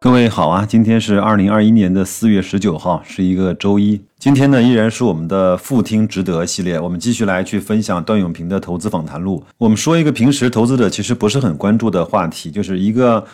各位好啊，今天是二零二一年的四月十九号，是一个周一。今天呢，依然是我们的复听值得系列，我们继续来去分享段永平的投资访谈录。我们说一个平时投资者其实不是很关注的话题，就是一个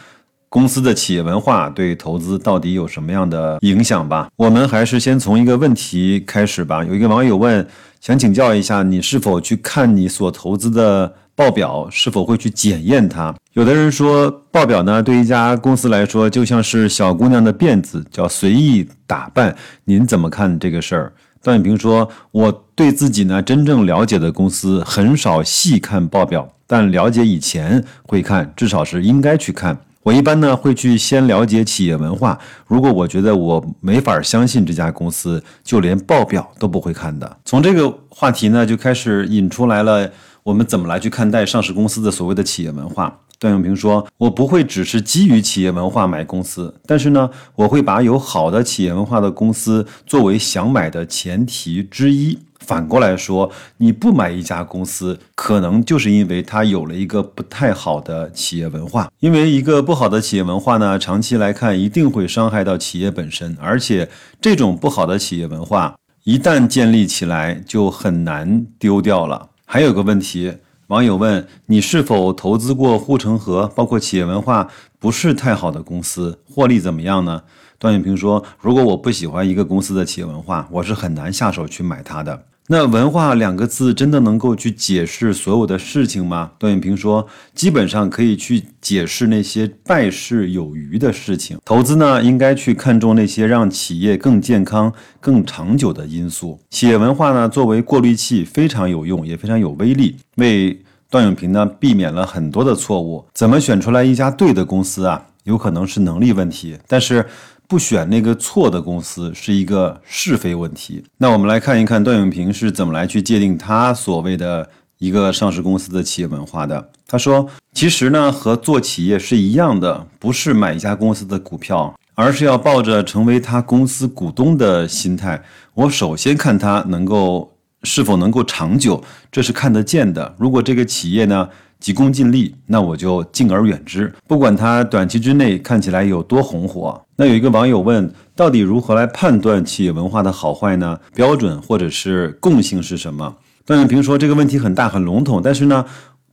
公司的企业文化对投资到底有什么样的影响吧。我们还是先从一个问题开始吧。有一个网友问，想请教一下，你是否去看你所投资的？报表是否会去检验它？有的人说，报表呢对一家公司来说就像是小姑娘的辫子，叫随意打扮。您怎么看这个事儿？段永平说：“我对自己呢真正了解的公司很少细看报表，但了解以前会看，至少是应该去看。我一般呢会去先了解企业文化。如果我觉得我没法相信这家公司，就连报表都不会看的。”从这个话题呢就开始引出来了。我们怎么来去看待上市公司的所谓的企业文化？段永平说：“我不会只是基于企业文化买公司，但是呢，我会把有好的企业文化的公司作为想买的前提之一。反过来说，你不买一家公司，可能就是因为它有了一个不太好的企业文化。因为一个不好的企业文化呢，长期来看一定会伤害到企业本身，而且这种不好的企业文化一旦建立起来，就很难丢掉了。”还有个问题，网友问你是否投资过护城河，包括企业文化不是太好的公司，获利怎么样呢？段永平说，如果我不喜欢一个公司的企业文化，我是很难下手去买它的。那文化两个字真的能够去解释所有的事情吗？段永平说，基本上可以去解释那些败事有余的事情。投资呢，应该去看重那些让企业更健康、更长久的因素。企业文化呢，作为过滤器非常有用，也非常有威力，为段永平呢避免了很多的错误。怎么选出来一家对的公司啊？有可能是能力问题，但是。不选那个错的公司是一个是非问题。那我们来看一看段永平是怎么来去界定他所谓的一个上市公司的企业文化的。他说，其实呢和做企业是一样的，不是买一家公司的股票，而是要抱着成为他公司股东的心态。我首先看他能够是否能够长久，这是看得见的。如果这个企业呢？急功近利，那我就敬而远之，不管它短期之内看起来有多红火。那有一个网友问，到底如何来判断企业文化的好坏呢？标准或者是共性是什么？段永平说这个问题很大很笼统，但是呢，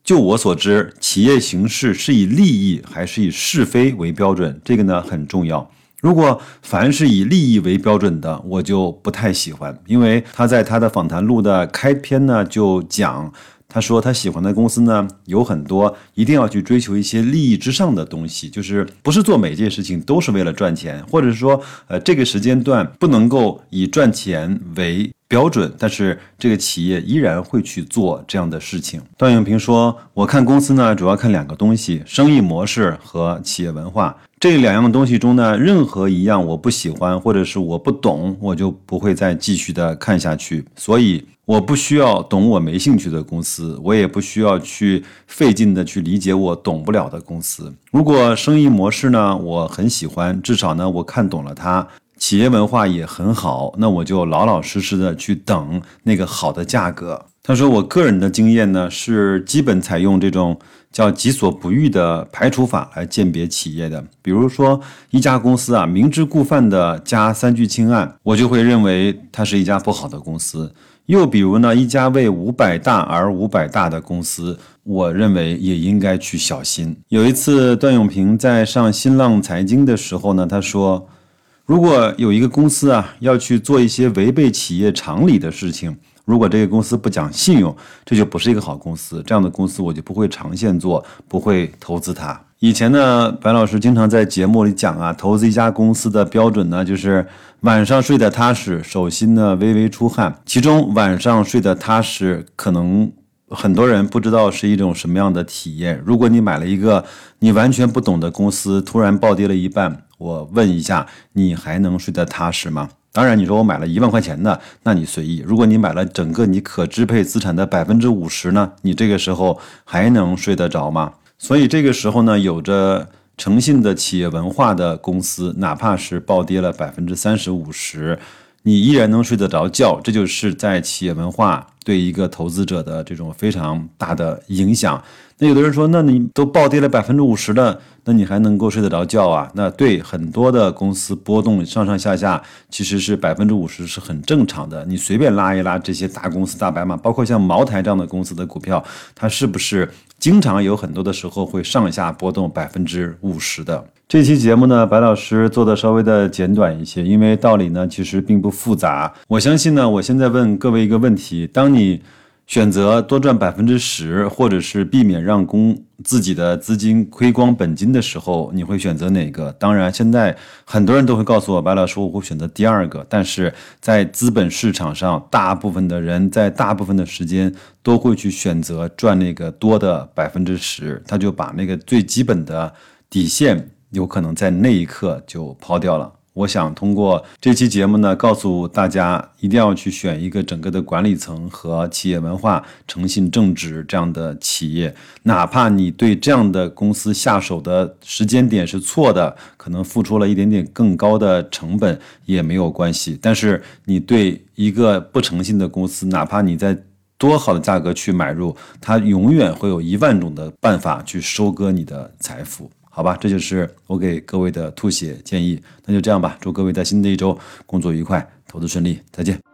就我所知，企业形式是以利益还是以是非为标准，这个呢很重要。如果凡是以利益为标准的，我就不太喜欢，因为他在他的访谈录的开篇呢就讲。他说他喜欢的公司呢有很多，一定要去追求一些利益之上的东西，就是不是做每件事情都是为了赚钱，或者说，呃，这个时间段不能够以赚钱为标准，但是这个企业依然会去做这样的事情。段永平说，我看公司呢主要看两个东西：生意模式和企业文化。这两样东西中呢，任何一样我不喜欢，或者是我不懂，我就不会再继续的看下去。所以。我不需要懂我没兴趣的公司，我也不需要去费劲的去理解我懂不了的公司。如果生意模式呢，我很喜欢，至少呢我看懂了它，企业文化也很好，那我就老老实实的去等那个好的价格。他说，我个人的经验呢是基本采用这种叫己所不欲的排除法来鉴别企业的。比如说一家公司啊，明知故犯的加三聚氰胺，我就会认为它是一家不好的公司。又比如呢，一家为五百大而五百大的公司，我认为也应该去小心。有一次，段永平在上新浪财经的时候呢，他说，如果有一个公司啊要去做一些违背企业常理的事情，如果这个公司不讲信用，这就不是一个好公司。这样的公司我就不会长线做，不会投资它。以前呢，白老师经常在节目里讲啊，投资一家公司的标准呢，就是晚上睡得踏实，手心呢微微出汗。其中晚上睡得踏实，可能很多人不知道是一种什么样的体验。如果你买了一个你完全不懂的公司，突然暴跌了一半，我问一下，你还能睡得踏实吗？当然，你说我买了一万块钱的，那你随意。如果你买了整个你可支配资产的百分之五十呢，你这个时候还能睡得着吗？所以这个时候呢，有着诚信的企业文化的公司，哪怕是暴跌了百分之三十五十，你依然能睡得着觉。这就是在企业文化对一个投资者的这种非常大的影响。那有的人说，那你都暴跌了百分之五十了，那你还能够睡得着觉啊？那对很多的公司波动上上下下，其实是百分之五十是很正常的。你随便拉一拉这些大公司大白马，包括像茅台这样的公司的股票，它是不是经常有很多的时候会上下波动百分之五十的？这期节目呢，白老师做的稍微的简短一些，因为道理呢其实并不复杂。我相信呢，我现在问各位一个问题：当你选择多赚百分之十，或者是避免让公自己的资金亏光本金的时候，你会选择哪个？当然，现在很多人都会告诉我，白老师，我会选择第二个。但是在资本市场上，大部分的人在大部分的时间都会去选择赚那个多的百分之十，他就把那个最基本的底线有可能在那一刻就抛掉了。我想通过这期节目呢，告诉大家一定要去选一个整个的管理层和企业文化诚信正直这样的企业，哪怕你对这样的公司下手的时间点是错的，可能付出了一点点更高的成本也没有关系。但是你对一个不诚信的公司，哪怕你在多好的价格去买入，它永远会有一万种的办法去收割你的财富。好吧，这就是我给各位的吐血建议。那就这样吧，祝各位在新的一周工作愉快，投资顺利，再见。